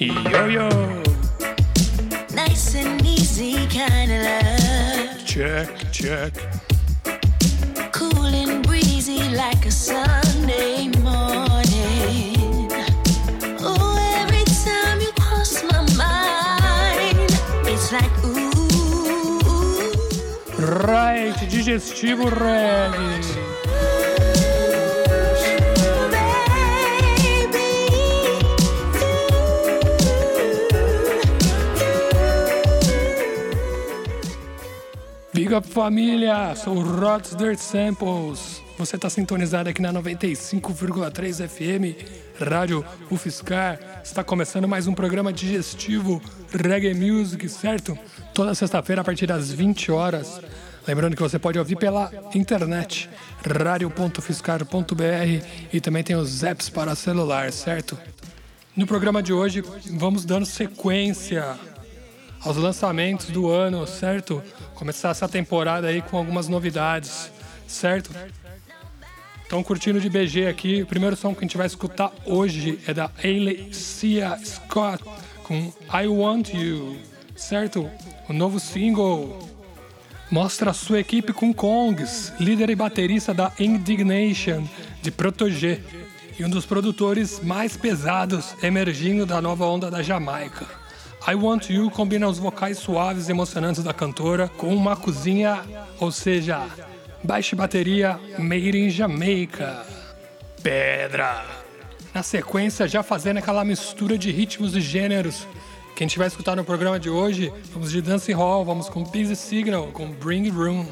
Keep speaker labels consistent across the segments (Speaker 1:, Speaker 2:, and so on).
Speaker 1: Yo yo.
Speaker 2: Nice and easy kind of love.
Speaker 1: Check, check.
Speaker 2: Cool and breezy like a Sunday morning. Oh, every time you cross my mind, it's like ooh.
Speaker 1: Right, digestivo reggae. Big up família, sou Rods Dirt Samples. Você está sintonizado aqui na 95,3 FM, Rádio UFSCar. Está começando mais um programa digestivo Reggae Music, certo? Toda sexta-feira a partir das 20 horas. Lembrando que você pode ouvir pela internet, radio.fiscar.br e também tem os apps para celular, certo? No programa de hoje vamos dando sequência aos lançamentos do ano, certo? Começar essa temporada aí com algumas novidades, certo? Estão curtindo de BG aqui. O primeiro som que a gente vai escutar hoje é da Alicia Scott com I Want You, certo? O novo single mostra sua equipe com Kongs, líder e baterista da Indignation de Protégé e um dos produtores mais pesados emergindo da nova onda da Jamaica. I Want You combina os vocais suaves e emocionantes da cantora com uma cozinha, ou seja, baixa bateria made in Jamaica. Pedra! Na sequência, já fazendo aquela mistura de ritmos e gêneros que a gente vai escutar no programa de hoje, vamos de Dance Hall, vamos com Busy Signal, com Bring Room.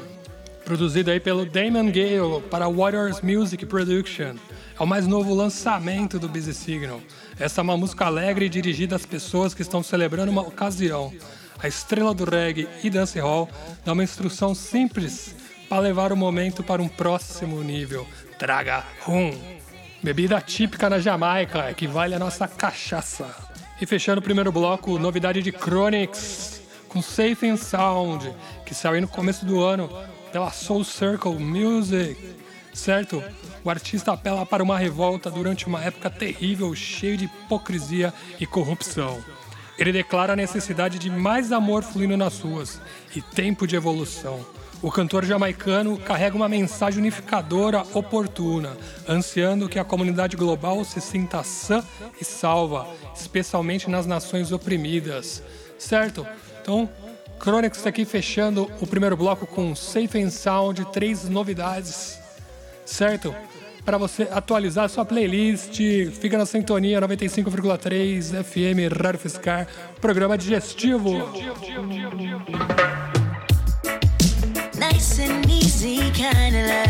Speaker 1: Produzido aí pelo Damon Gale para Warriors Music Production. É o mais novo lançamento do Busy Signal. Essa é uma música alegre dirigida às pessoas que estão celebrando uma ocasião. A estrela do reggae e dancehall dá uma instrução simples para levar o momento para um próximo nível. Traga rum. Bebida típica na Jamaica, equivale à nossa cachaça. E fechando o primeiro bloco, novidade de Chronix, com Safe and Sound, que saiu no começo do ano pela Soul Circle Music, certo? O artista apela para uma revolta durante uma época terrível, cheia de hipocrisia e corrupção. Ele declara a necessidade de mais amor fluindo nas ruas e tempo de evolução. O cantor jamaicano carrega uma mensagem unificadora oportuna, ansiando que a comunidade global se sinta sã e salva, especialmente nas nações oprimidas. Certo? Então, Chronix aqui fechando o primeiro bloco com Safe and Sound, três novidades. Certo? Para você atualizar sua playlist, fica na sintonia 95,3 FM Rádio Fiscar, programa digestivo.
Speaker 2: Nice and easy of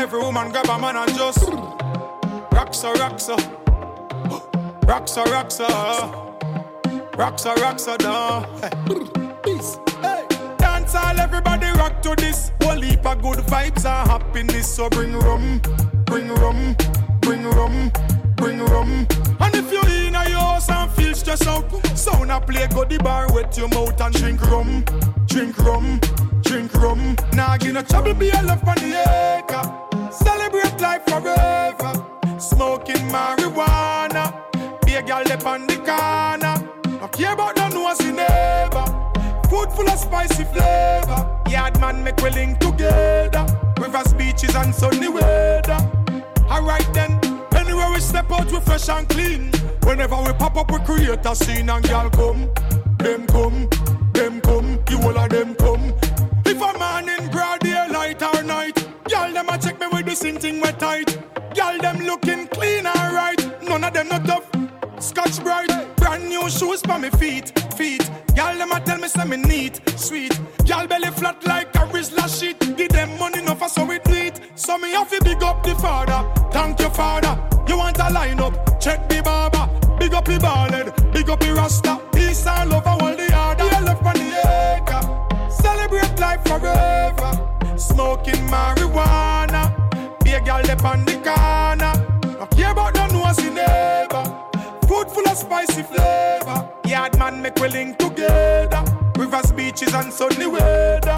Speaker 2: every
Speaker 3: woman, grab a man and just rock so, rock so, rock so, down. Hey. Dance all, everybody rock to this. Whole heap of good vibes and happiness. So bring rum, bring rum, bring rum, bring rum. And if you in a your house and feel stressed out, sound a play, go the bar, wet your mouth and drink rum, drink rum, drink rum. Nah, give no trouble, be a love on the acre. Celebrate life forever. Smoking marijuana, be a girl up on the corner. No care about no nosy neighbor. Food full of spicy flavor. Yard man make we link together. Rivers, beaches and sunny weather. Alright then. Anywhere we step out, we fresh and clean. Whenever we pop up, we create a scene and girl come. Them come, them come, you all of them come. If a man in broad the thing we tight. Girl them looking clean and right. None of them not tough. Scotch bright, brand new shoes for me feet, feet. Girl them a tell me say me neat, sweet. Girl belly flat like a Rizla sheet. Give them money enough for so we it. So me have to big up the father. Thank you father. You want a line up? Check the barber. Big up the ballhead, big up the rasta. Peace and love all the other. Yeah, love on the acre. Celebrate life forever. Smoking marijuana. Girl up on the corner. No care about no nosy neighbor. Food full of spicy flavor. Yard man make we link together. Rivers, beaches and sunny weather.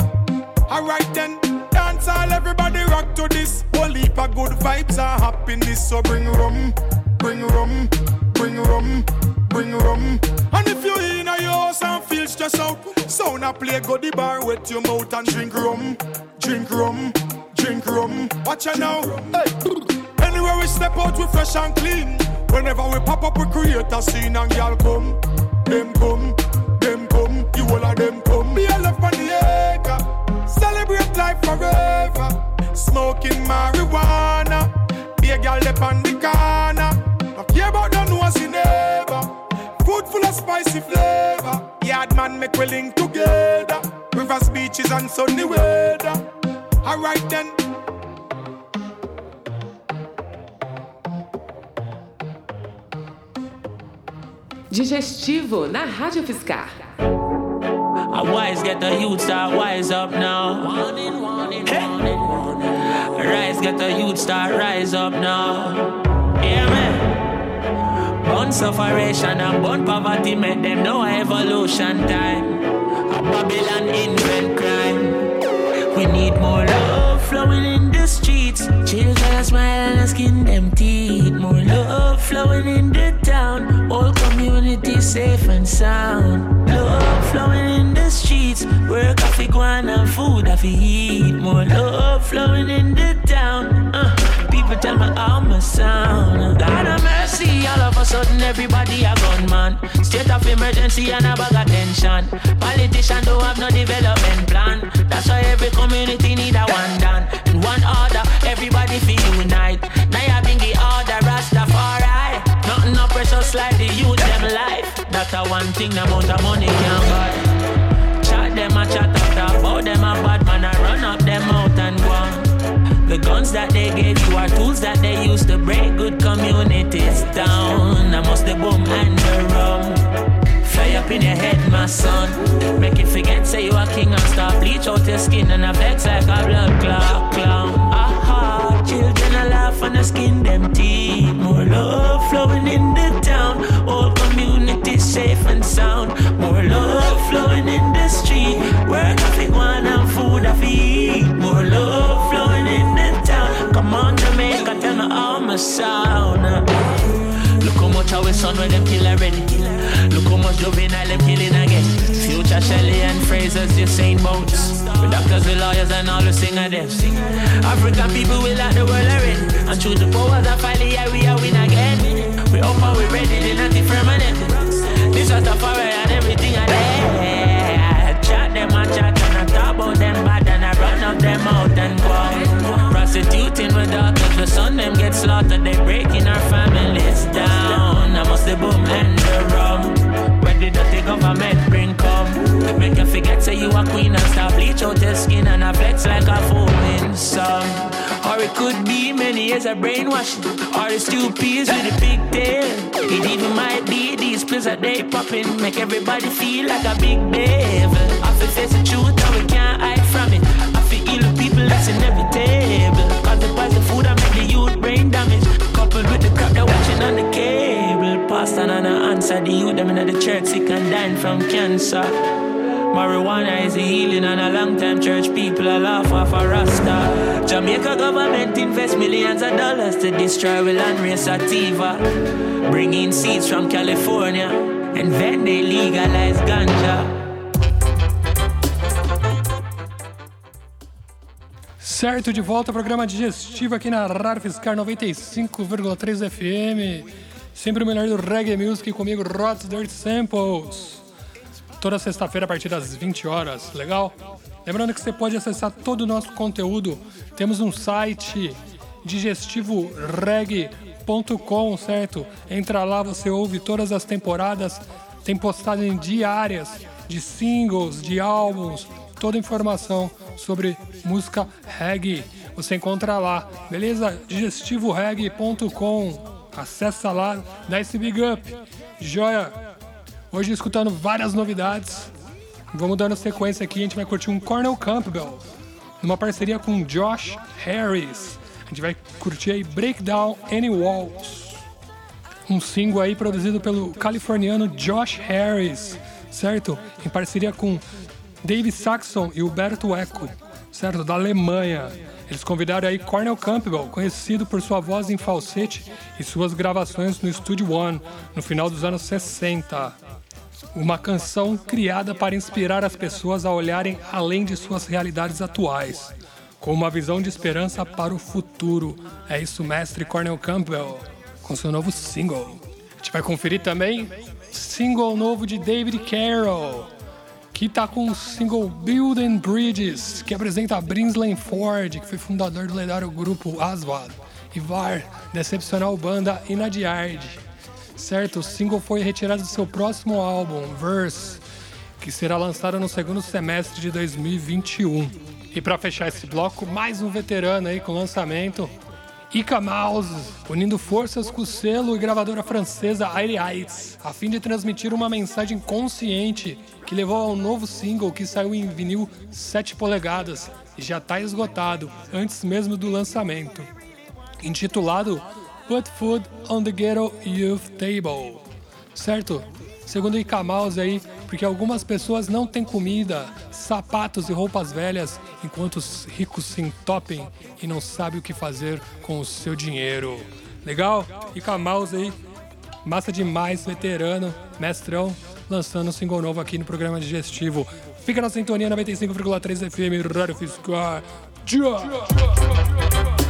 Speaker 3: Alright then, dance all everybody rock to this. Whole heap of good vibes and happiness. So bring rum, bring rum, bring rum, bring rum. And if you in a house and feel stressed out, sound a play go the bar, wet your mouth and drink rum, drink rum, drink rum. Watch out now, hey. Anywhere we step out, we fresh and clean. Whenever we pop up, we create a scene and y'all come. Them come, them come, you all of them come. Be a love on the acre. Celebrate life forever. Smoking marijuana. Be a girl up on the corner. No care about no nosy neighbor. Food full of spicy flavor. Yard man make we link together. Rivers, beaches and sunny weather. Alright then.
Speaker 4: Digestivo na Rádio UFSCar.
Speaker 5: A wise get the youth start wise up now. Hey. Rise get the youth start rise up now. Yeah man. Born sufferation and born poverty make them know evolution time. A Babylon invent crime. We need more love flowing in the streets. Children smile and skin them teeth. More love flowing in the town. All community safe and sound. Love flowing in the streets. Work off and food off eat. More love flowing in the town. Uh, people tell me how my sound. God of mercy, all of a sudden everybody a gunman. State of emergency and a bag of tension. Politician don't have no development plan. That's why every community need a one done. In one order, everybody feel unite. Now you bring the order, Rastafari. Nothing no precious like the youth them life. That's a one thing the amount of money can buy. Chat them a chat talk about them a bad man. I run up them out and. The guns that they gave you are tools that they used to break good communities down. I must the boom and the rum. Fly up in your head, my son. Make you forget, say you a king and stop. Bleach out your skin and a vex like a blood clot clown. Aha, children a laugh and a skin them teeth. More love flowing in the town. All community safe and sound. More love flowing in the street. Work off it one and food off eat. More love my sound. Look how much I our son where them kill already. Look how much juvenile them killing again. Future Shelley and Fraser's just saying boats. With doctors, with lawyers, and all the singer them. African people will like the world already. And through the powers of finally, yeah, we are win again. We up we ready, they not permanent. This was the fire and everything I there. Chat them and chat and I talk about them bad and I run up them out and go. Prostituting with daughters, the son them get slaughtered. They breaking our families down. I must the boom and the rum. When the dirty government bring come, make you forget say you a queen and stop bleach out your skin and I flex like a foaming song. Or it could be many years of brainwashing. Or it's two peas with a big tail. It even might be these pills that they popping. Make everybody feel like a big devil. I feel face the truth and we can't hide from it. I feel ill people that's inevitable. Cause the poison food I make the youth brain damage. Coupled with the crap they're watching on the cable. Pastor and I answer the youth them in the church sick and dying from cancer. Marijuana is a healing and a long time church people are laugh off a rasta. Jamaica government invest millions of dollars to destroy the land race sativa. Bring in seeds from California and then they legalize ganja.
Speaker 1: Certo, de volta ao programa digestivo aqui na Rádio Fiscar 95,3 FM. Sempre o melhor do reggae music comigo, Rods Dirt Samples toda sexta-feira a partir das 20 horas, legal? Lembrando que você pode acessar todo o nosso conteúdo. Temos um site digestivoreg.com, certo? Entra lá, você ouve todas as temporadas, tem postagens diárias de singles, de álbuns, toda informação sobre música reggae. Você encontra lá, beleza? digestivoreg.com. Acessa lá, dá esse big up. Joia! Hoje escutando várias novidades. Vamos dando sequência aqui, a gente vai curtir um Cornel Campbell, numa parceria com Josh Harris. A gente vai curtir aí Breakdown Any Walls. Um single aí produzido pelo californiano Josh Harris, certo? Em parceria com Dave Saxon e Huberto Eco, certo? Da Alemanha. Eles convidaram aí Cornel Campbell, conhecido por sua voz em falsete e suas gravações no Studio One, no final dos anos 60. Uma canção criada para inspirar as pessoas a olharem além de suas realidades atuais, com uma visão de esperança para o futuro. É isso, mestre Cornel Campbell, com seu novo single. A gente vai conferir também single novo de David Carroll, que tá com o single Building Bridges, que apresenta Brinsley Ford, que foi fundador do lendário grupo Aswad, e VAR, da excepcional banda Inadiard certo? O single foi retirado do seu próximo álbum, Verse, que será lançado no segundo semestre de 2021. E para fechar esse bloco, mais um veterano aí com lançamento, Ica Mouse, unindo forças com o selo e gravadora francesa Aire Heights, a fim de transmitir uma mensagem consciente que levou ao novo single que saiu em vinil 7 polegadas e já está esgotado antes mesmo do lançamento. Intitulado Put Food on the Ghetto Youth Table. Certo? Segundo o Mouse aí, porque algumas pessoas não têm comida, sapatos e roupas velhas, enquanto os ricos se entopem e não sabem o que fazer com o seu dinheiro. Legal? Ica Mouse aí, massa demais, veterano, mestrão, lançando um single novo aqui no programa digestivo. Fica na sintonia 95,3 FM, Rádio Fiscal. Tchau!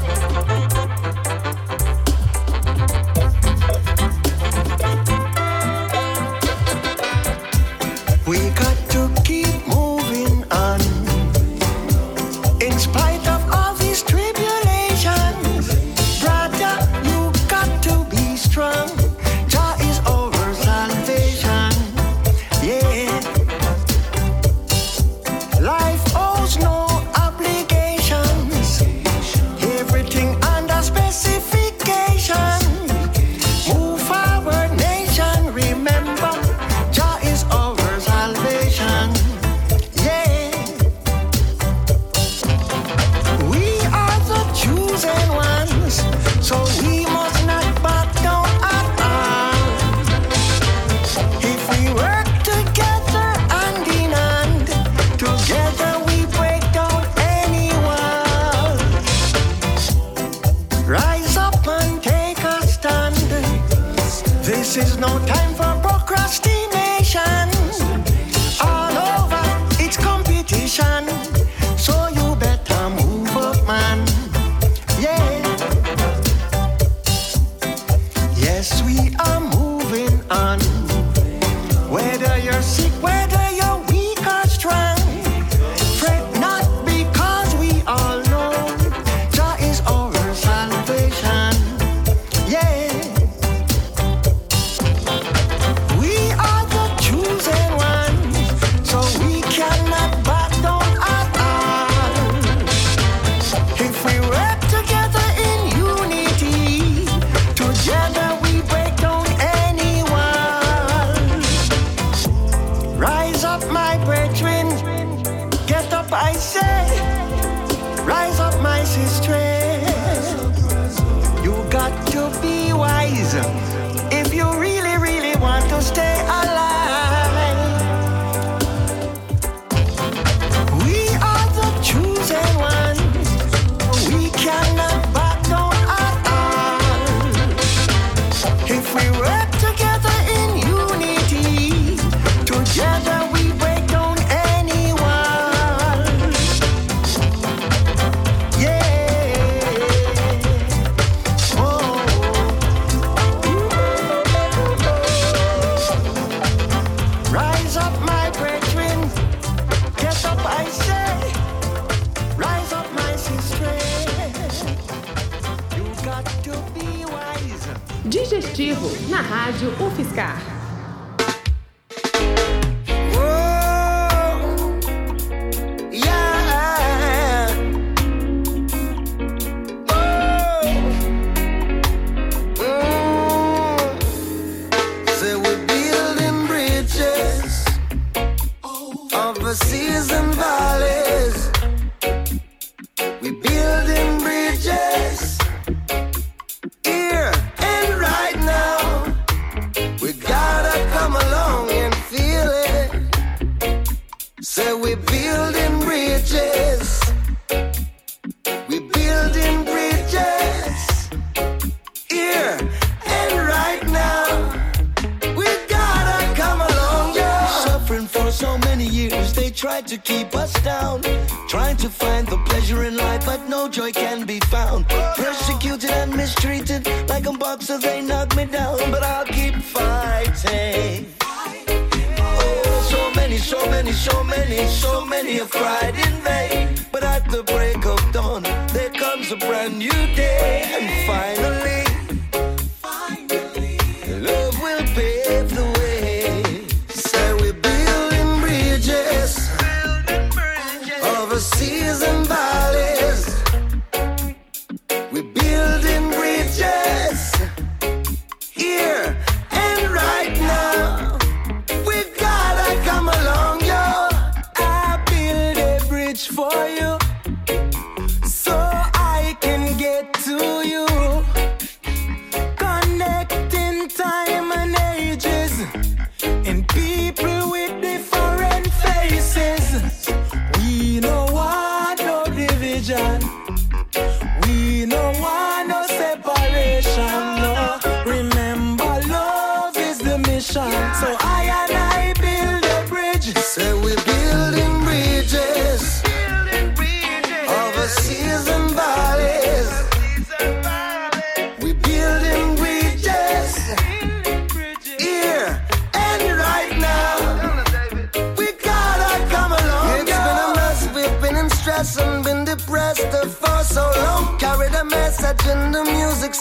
Speaker 6: tried to keep us
Speaker 7: down. Trying to find the pleasure in life, but
Speaker 8: no joy can be found. Persecuted and mistreated, like a boxer, they knock me down. But I'll keep fighting. Oh, so many, so many, so many, so many have cried in vain. But at the break of dawn, there comes a brand new day. And finally,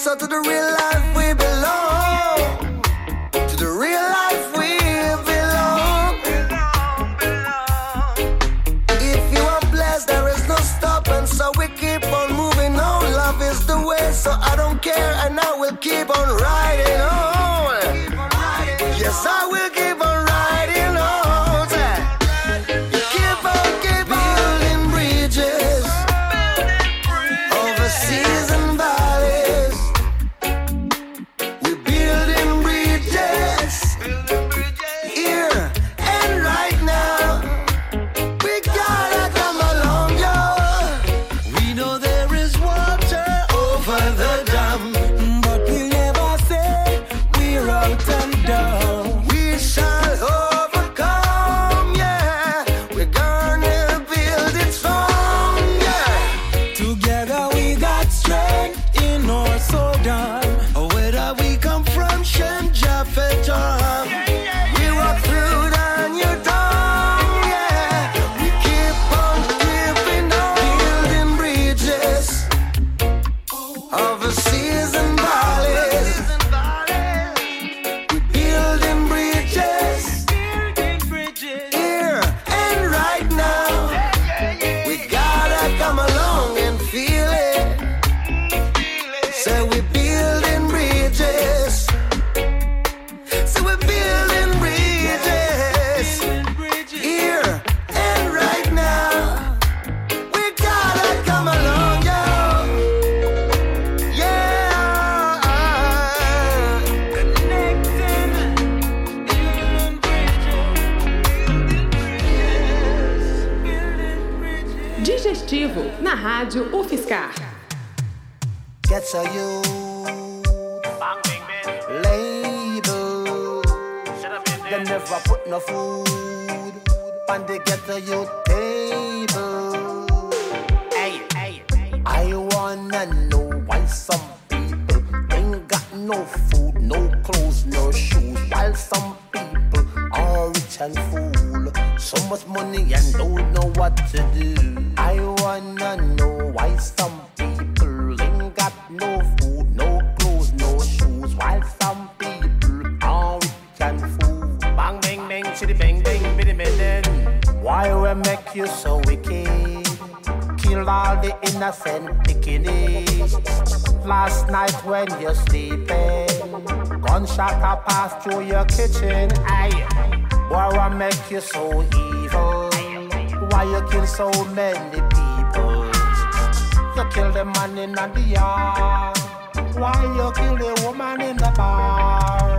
Speaker 8: so to the real life we belong. your table. Kill the man in the yard. Why you kill the woman in the bar?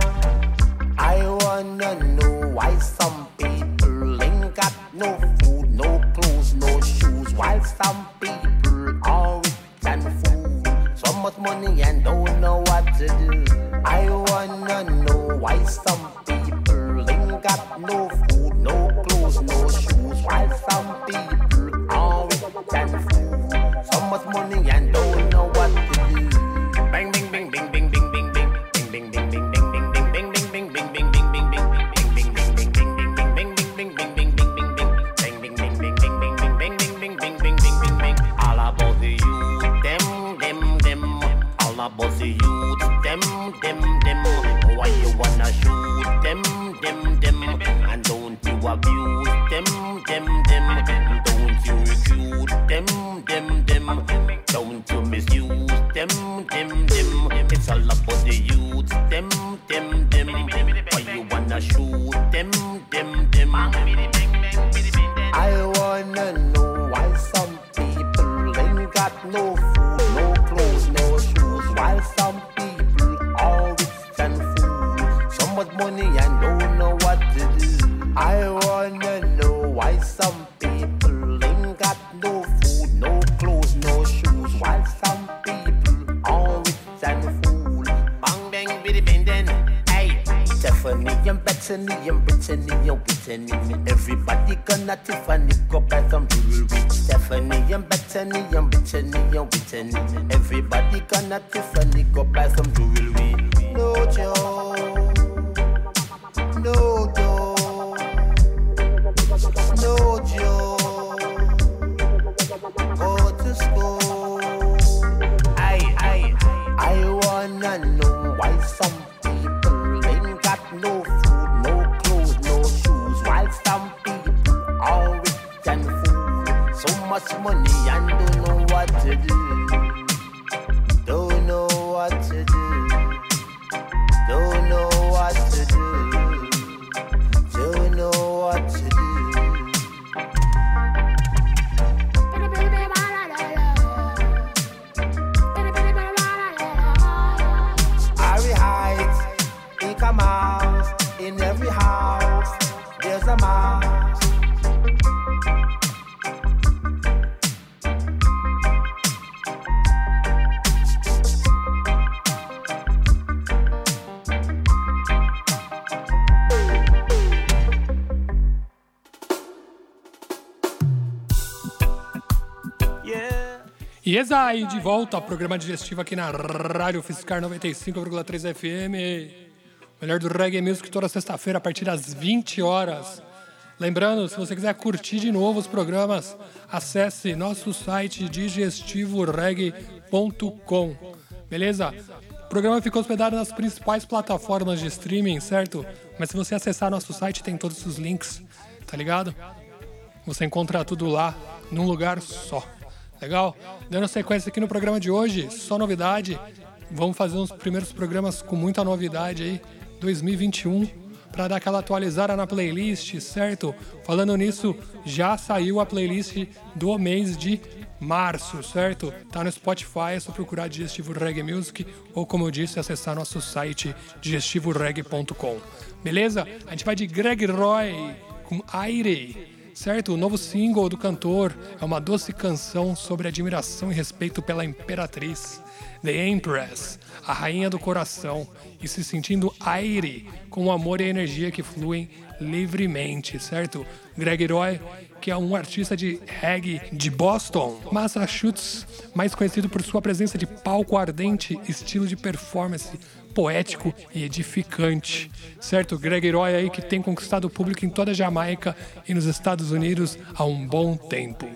Speaker 8: I wanna know why some people ain't got no food, no clothes, no shoes, while some people are rich and fool. So much money and don't know what to do. I wanna know why some Stephanie and Bethany and Brittany and Whitney. Everybody gonna Tiffany go buy some jewelry. Stephanie and Bethany and Brittany and Whitney. Everybody gonna Tiffany go buy some jewelry. No joke, no joke, much money and don't know what to do.
Speaker 1: E eis aí de volta ao programa digestivo aqui na Rádio Fiscar 95,3 FM. Melhor do reggae music toda sexta-feira a partir das 20 horas. Lembrando, se você quiser curtir de novo os programas, acesse nosso site digestivoreggae.com. Beleza? O programa ficou hospedado nas principais plataformas de streaming, certo? Mas se você acessar nosso site, tem todos os links, tá ligado? Você encontra tudo lá, num lugar só. Legal? Dando sequência aqui no programa de hoje, só novidade. Vamos fazer uns primeiros programas com muita novidade aí, 2021, para dar aquela atualizada na playlist, certo? Falando nisso, já saiu a playlist do mês de março, certo? Tá no Spotify, é só procurar Digestivo Reggae Music ou, como eu disse, acessar nosso site digestivoreggae.com. Beleza? A gente vai de Greg Roy com Aire certo? O novo single do cantor é uma doce canção sobre admiração e respeito pela imperatriz, The Empress, a rainha do coração, e se sentindo aire com o amor e a energia que fluem livremente, certo? Greg Roy, que é um artista de reggae de Boston, Massachusetts, mais conhecido por sua presença de palco ardente, estilo de performance poético e edificante, certo? Greg Roy aí que tem conquistado o público em toda a Jamaica e nos Estados Unidos há um bom tempo.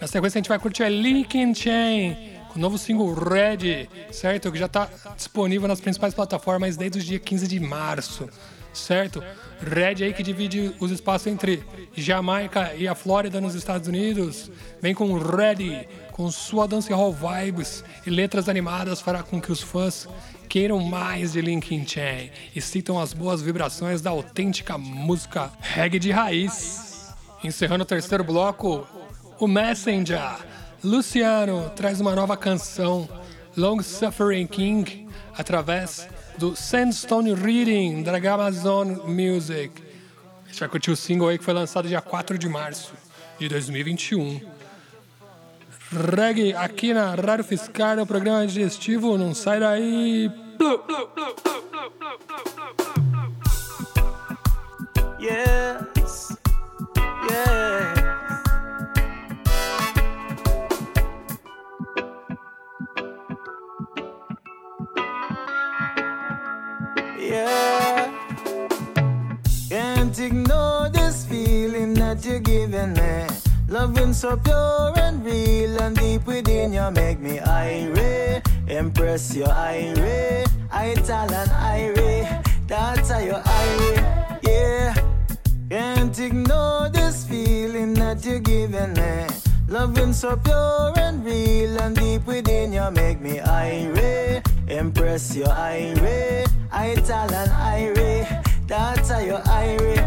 Speaker 1: Na sequência a gente vai curtir Linkin Chain com o novo single Red, certo? Que já está disponível nas principais plataformas desde o dia 15 de março, certo? Red aí que divide os espaços entre Jamaica e a Flórida nos Estados Unidos, vem com Ready, com sua dancehall vibes e letras animadas fará com que os fãs queiram mais de Linkin Chain e sintam as boas vibrações da autêntica música reggae de raiz. Encerrando o terceiro bloco, o Messenger. Luciano traz uma nova canção, Long Suffering King, através do Sandstone Reading da Amazon Music. A gente vai curtir o single aí que foi lançado dia 4 de março de 2021. Reggae aqui na Rádio Fiscal, no programa digestivo, não sai daí.
Speaker 9: Yes, yes. Yeah. Can't ignore this feeling that you're giving me. Loving so pure and real and deep within you make me irate. Impress your irate. I tell and irate. That's how you irate. Yeah. Can't ignore this feeling that you're giving me. Loving so pure and real and deep within you make me irate. Impress your. I tell and irate. That's how you irate.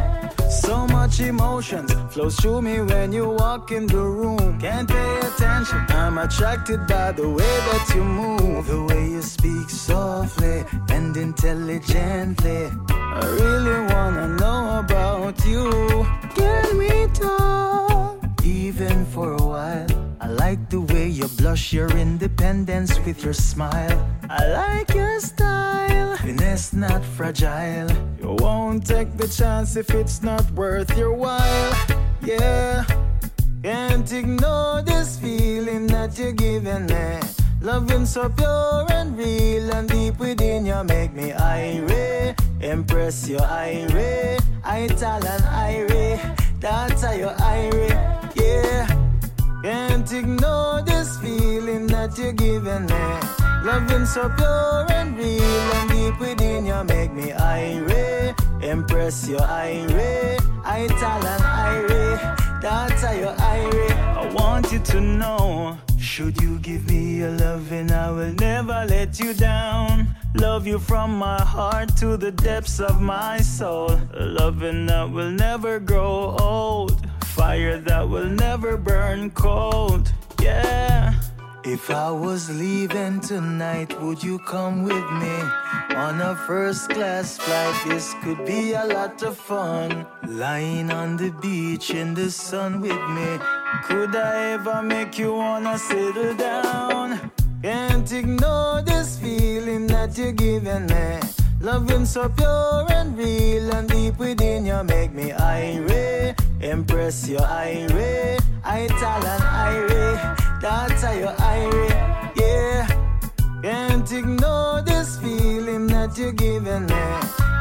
Speaker 9: So much emotions flows through me when you walk in the room. Can't pay attention. I'm attracted by the way that you move, the way you speak softly and intelligently. I really wanna know about you. Can we talk even for a while? I like the way you blush your independence with your smile. I like your style, finesse not fragile. You won't take the chance if it's not worth your while. Yeah, can't ignore this feeling that you're giving me. Loving so pure and real and deep within you make me irate. Impress your irate. I tell an irate. That's how you irate. Yeah. Can't ignore this feeling that you're giving me. Loving so pure and real and deep within you make me irate. Impress your irate. I tell an irate. That's how you irate. I want you to know. Should you give me your loving, I will never let you down. Love you from my heart to the depths of my soul. A loving that will never grow old. Fire that will never burn cold. Yeah. If I was leaving tonight, would you come with me on a first class flight? This could be a lot of fun. Lying on the beach in the sun with me. Could I ever make you wanna settle down? Can't ignore this feeling that you're giving me. Loving so pure and real and deep within you make me irate. Impress your irate. I tell an irate. That's how you irate. Yeah. Can't ignore this feeling that you're giving me.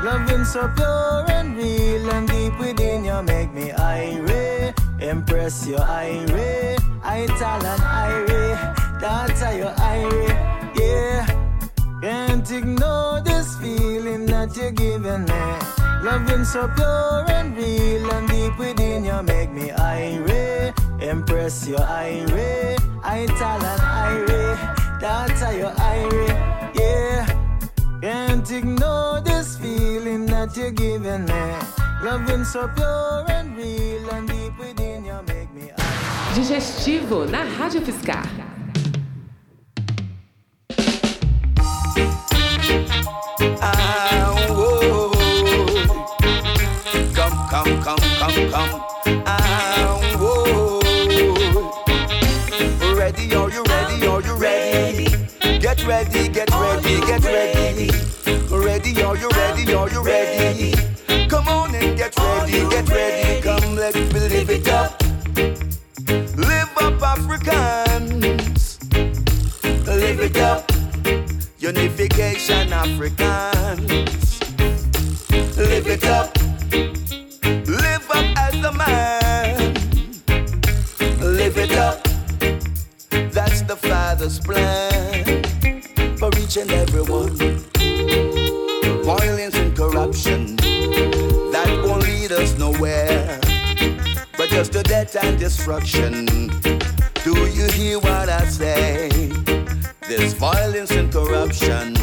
Speaker 9: Loving so pure and real and deep within you make me irate. Impress your irate. I tell an irate. That's how you irate. Yeah. Can't ignore this feeling that you're giving me. Loving so pure and real and deep within you make me irate. Impress your irate. I tell an irate. That's how you irate. Yeah. Can't ignore this feeling that you're giving me. Loving so pure and real and deep within you make me irate.
Speaker 4: Digestivo na Rádio UFSCar.
Speaker 10: Ah, come, come. Ah, whoa. Ready, are you ready? Are you ready? Get ready, get ready, get ready. Ready, are you ready? Are you ready? Come on and get ready, get ready. Come, let's live it up. Live up, Africans. Live it up. Unification Africans. Destruction. Do you hear what I say? There's violence and corruption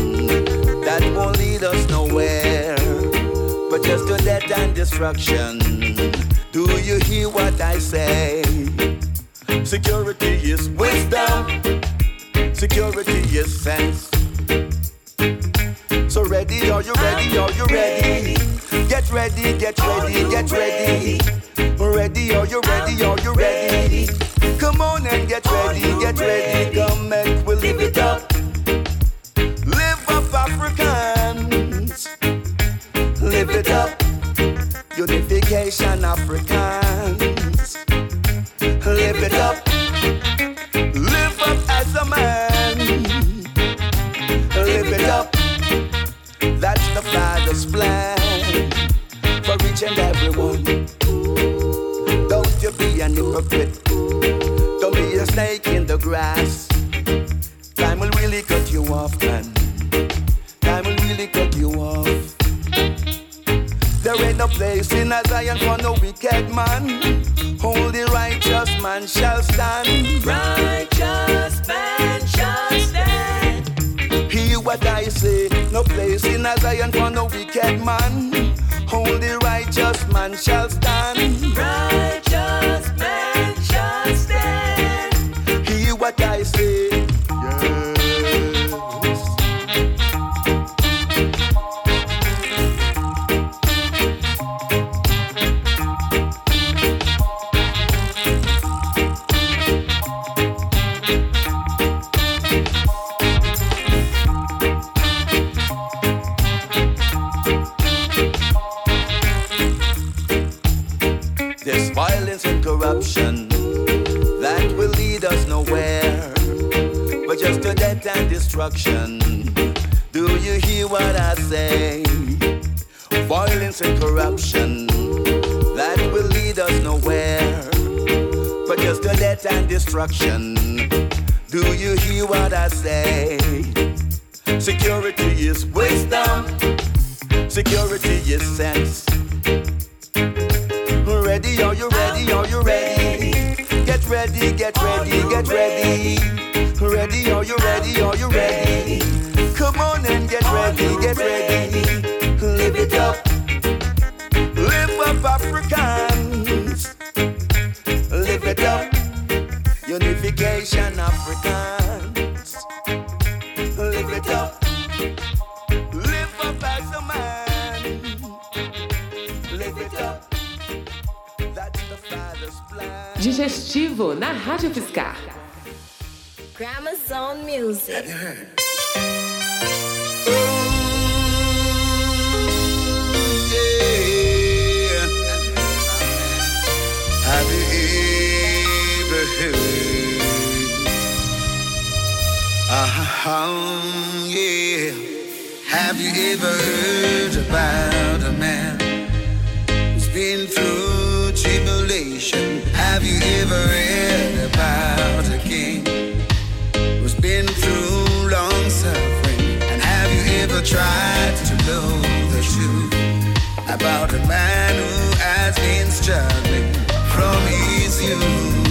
Speaker 10: that won't lead us nowhere, but just to death and destruction. Do you hear what I say? Man shall stand.
Speaker 11: Righteous man shall stand.
Speaker 10: Hear what I say. No place in a Zion for no wicked man. Only righteous man shall stand.
Speaker 11: Righteous man shall stand.
Speaker 10: Hear what I say. Destruction. Do you hear what I say? Violence and corruption that will lead us nowhere, but just to death and destruction. Do you hear what I say? Security is wisdom, security is sense. Ready, are you ready? Are you ready? Get ready, get ready, get ready. Ready, get ready. Live it up. Live up, Africans. Live it up. Unification, Africans.
Speaker 4: Digestivo na Rádio Fiscar.
Speaker 11: Grammazone music.
Speaker 10: About a man who has been through
Speaker 11: crucifixion? Have you ever heard about a king who's been through long suffering? And have you ever tried to know the truth about a man who has been struggling from his youth?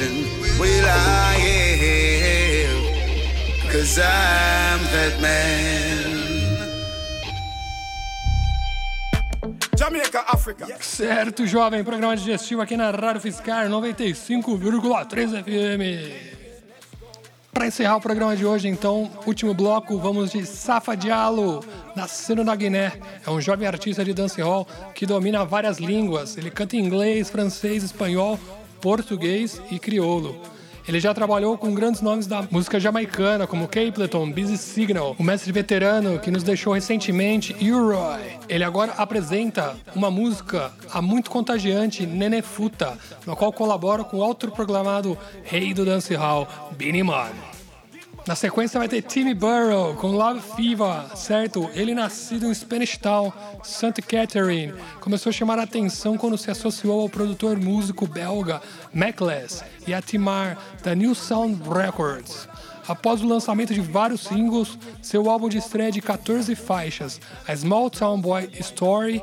Speaker 11: Well, I am, cause I'm that man.
Speaker 3: Jamaica, Africa.
Speaker 1: Certo, jovem, programa digestivo aqui na Rádio Fiscar 95,3 FM. Para encerrar o programa de hoje, então, último bloco, vamos de Safa Diallo, nascendo na Guiné. É um jovem artista de dancehall que domina várias línguas. Ele canta em inglês, francês, espanhol, português e crioulo. Ele já trabalhou com grandes nomes da música jamaicana, como Capleton, Busy Signal, o mestre veterano que nos deixou recentemente, U-Roy. Ele agora apresenta uma música a muito contagiante, Nenefuta, na qual colabora com o autoproclamado rei do dancehall, Beanie Man. Na sequência vai ter Timmy Burrow com Love Fever, certo? Ele nascido em Spanish Town, St. Catherine, começou a chamar a atenção quando se associou ao produtor músico belga Macless e a Timar da New Sound Records. Após o lançamento de vários singles, seu álbum de estreia de 14 faixas, A Small Town Boy Story,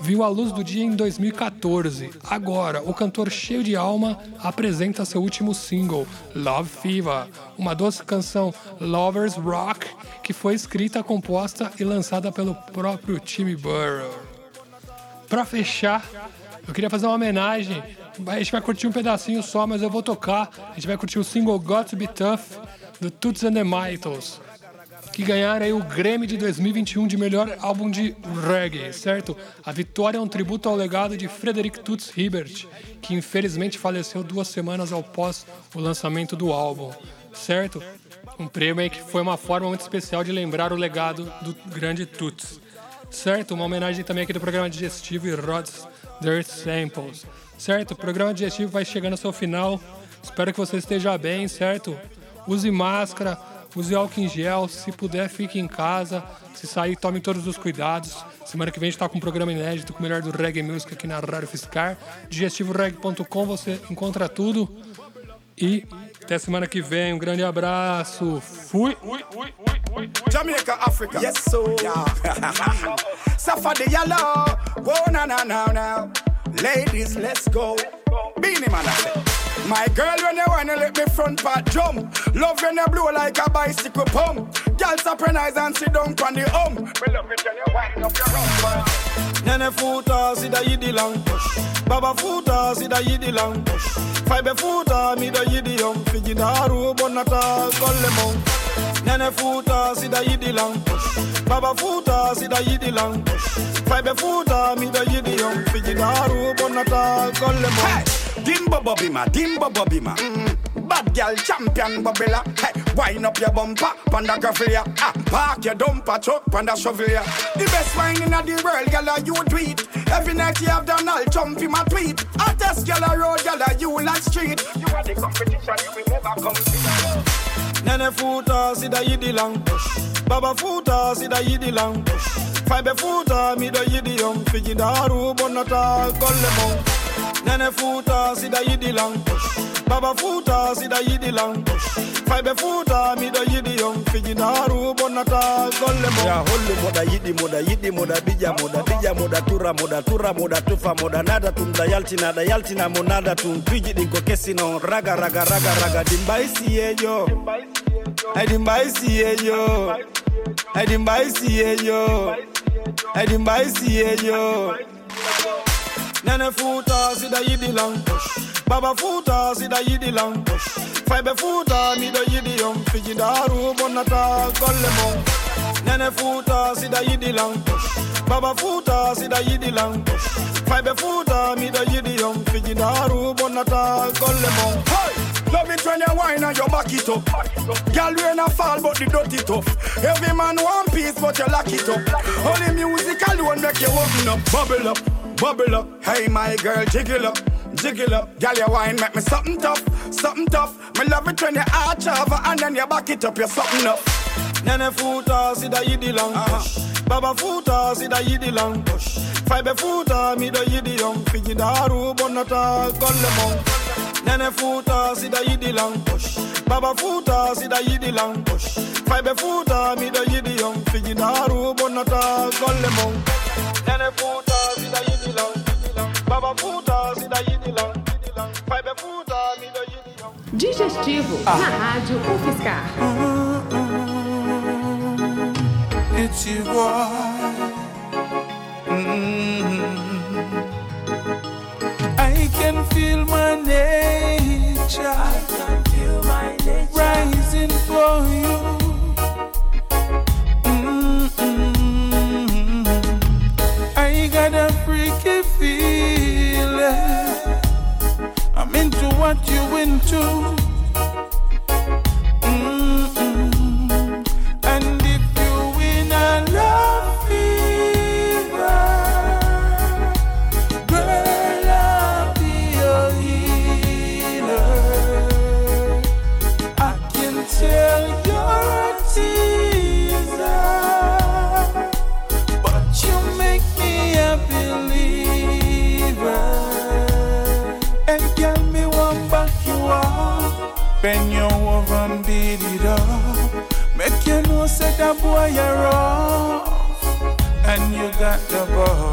Speaker 1: viu a luz do dia em 2014. Agora, o cantor cheio de alma apresenta seu último single, Love Fever, uma doce canção Lovers Rock que foi escrita, composta e lançada pelo próprio Timmy Burrow. Pra fechar, eu queria fazer uma homenagem. A gente vai curtir um pedacinho só, mas eu vou tocar. A gente vai curtir o single Got to Be Tough do Toots and the Maytals que ganharam aí o Grammy de 2021 de melhor álbum de reggae, certo? A vitória é um tributo ao legado de Frederick Toots Hibbert, que infelizmente faleceu duas semanas após o lançamento do álbum, certo? Um prêmio que foi uma forma muito especial de lembrar o legado do grande Toots, certo? Uma homenagem também aqui do programa digestivo e Rod's Dirt Samples, certo? O programa digestivo vai chegando ao seu final. Espero que você esteja bem, certo? Use máscara, use álcool em gel, se puder, fique em casa. Se sair, tome todos os cuidados. Semana que vem a gente tá com um programa inédito com o melhor do reggae music aqui na Rádio Fiscar. Digestivoreg.com você encontra tudo. E até semana que vem. Um grande abraço. Fui.
Speaker 3: Jamaica, Africa. Yes, so. Yeah. The yellow. Go now, now, now, now. Ladies, let's go. Beanie man. My girl, when you wanna let me front part jump. Love when you blow like a bicycle pump. Girl, eyes and sit down on the hum. Me love it when you wind up your rump.
Speaker 12: Nene futa sida yidi lang Baba futa sida yidi lang Fibe futa mi da yidi yom Fiji daru bonata golle mon Nene futa sida yidi lang Baba futa sida yidi lang Fibe futa mi da yidi yom Fiji daru bonata golle mon
Speaker 3: Hey, Dimbo Bobima, Dimbo Bobima. Mm. Bad girl champion Bobilla. Hey, wind up your bumper, panda graffia. Ah, park your dumper truck, panda shovel. The best wine in the world, girl, you tweet. Every night you have Donald Trump in my tweet. Hottest girl, a road, girl, you like street. You are the competition, you will never compete.
Speaker 12: Nene futa sida yidi lang Baba futa sida yidi lang Fibe futa mi da yidi yom Fiji daru bonata golle mon Nene futa sida yidi lang Baba futa sida yidi lang Fibe futa mi da yidi yom Fiji daru bonata golle mon
Speaker 13: ya hollu moda yiɗi moda yiɗi moda bija moda bija moda tura moda tura moda tufa moda nada tum da yaltina da yaltina mo nada tum. Tuji ɗin ko kessino raga raga raga raga dimbayi siyejo ay dimbayi siyejo ay dimbayi siyejo ay dimbayi siyejo
Speaker 12: Nene futa sida yidi lang Baba futa sida yidi lang Fibe futa mi da yidi Fiji daru bonata golemon Nene futa sida yidi lang Baba futa sida yidi lang Fibe futa mi da yidi Fiji daru bonata golemon
Speaker 3: Hey, love it when you whine and you back it up. Girl, rain a fall, but the dirty tough. Every man want peace, but you lock it up. Only music alone make you open up, bubble up, bubble up. Hey, my girl, jiggle up, jiggle up. Girl, you whine make me something tough, something tough. Me love it when you arch over and then you back it up, you're something up.
Speaker 12: Nene futa sida yidi lang Baba futa sida yidi lang Fibe futa mi da yidi yom Fiji daru bonata golle mon Nene futa sida yidi lang. Baba futa sida yidi lang. Fibe futa mi da yidi yom Fiji daru bonata golle mon Nene futa sida yidi lang. Baba futa sida yidi lang. Fibe futa mi da yidi yom
Speaker 4: Digestivo na Rádio UFSCar.
Speaker 14: It's you, boy. Mm. Can feel my nature. I can feel my nature rising for you. Mm-mm. I got a freaky feeling. I'm into what you into. Got the ball.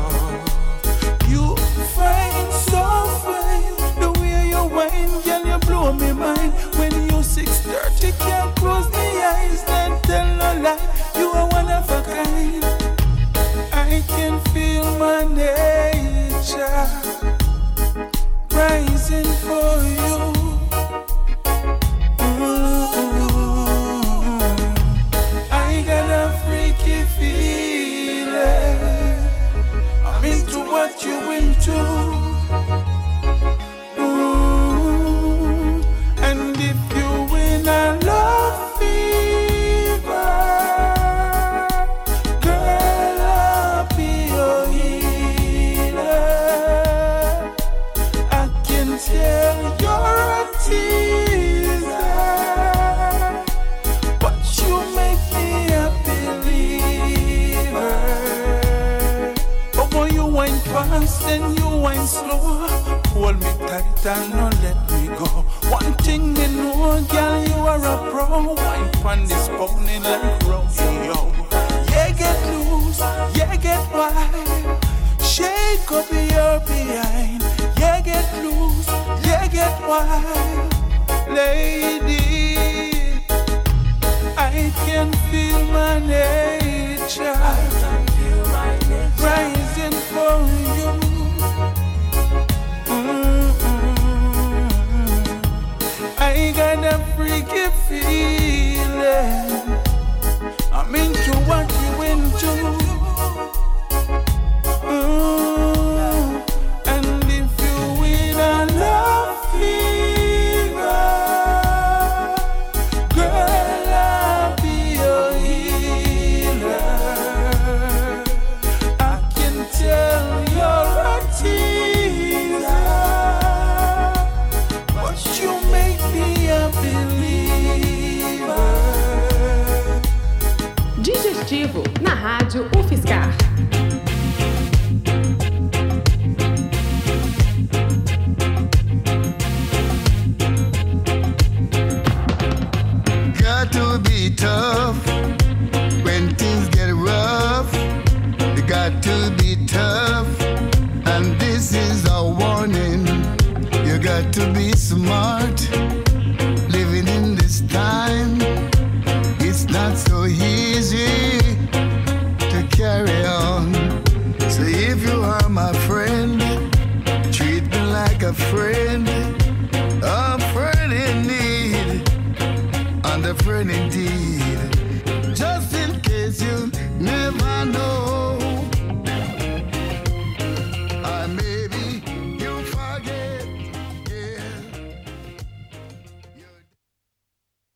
Speaker 14: Feeling. I'm into what you into.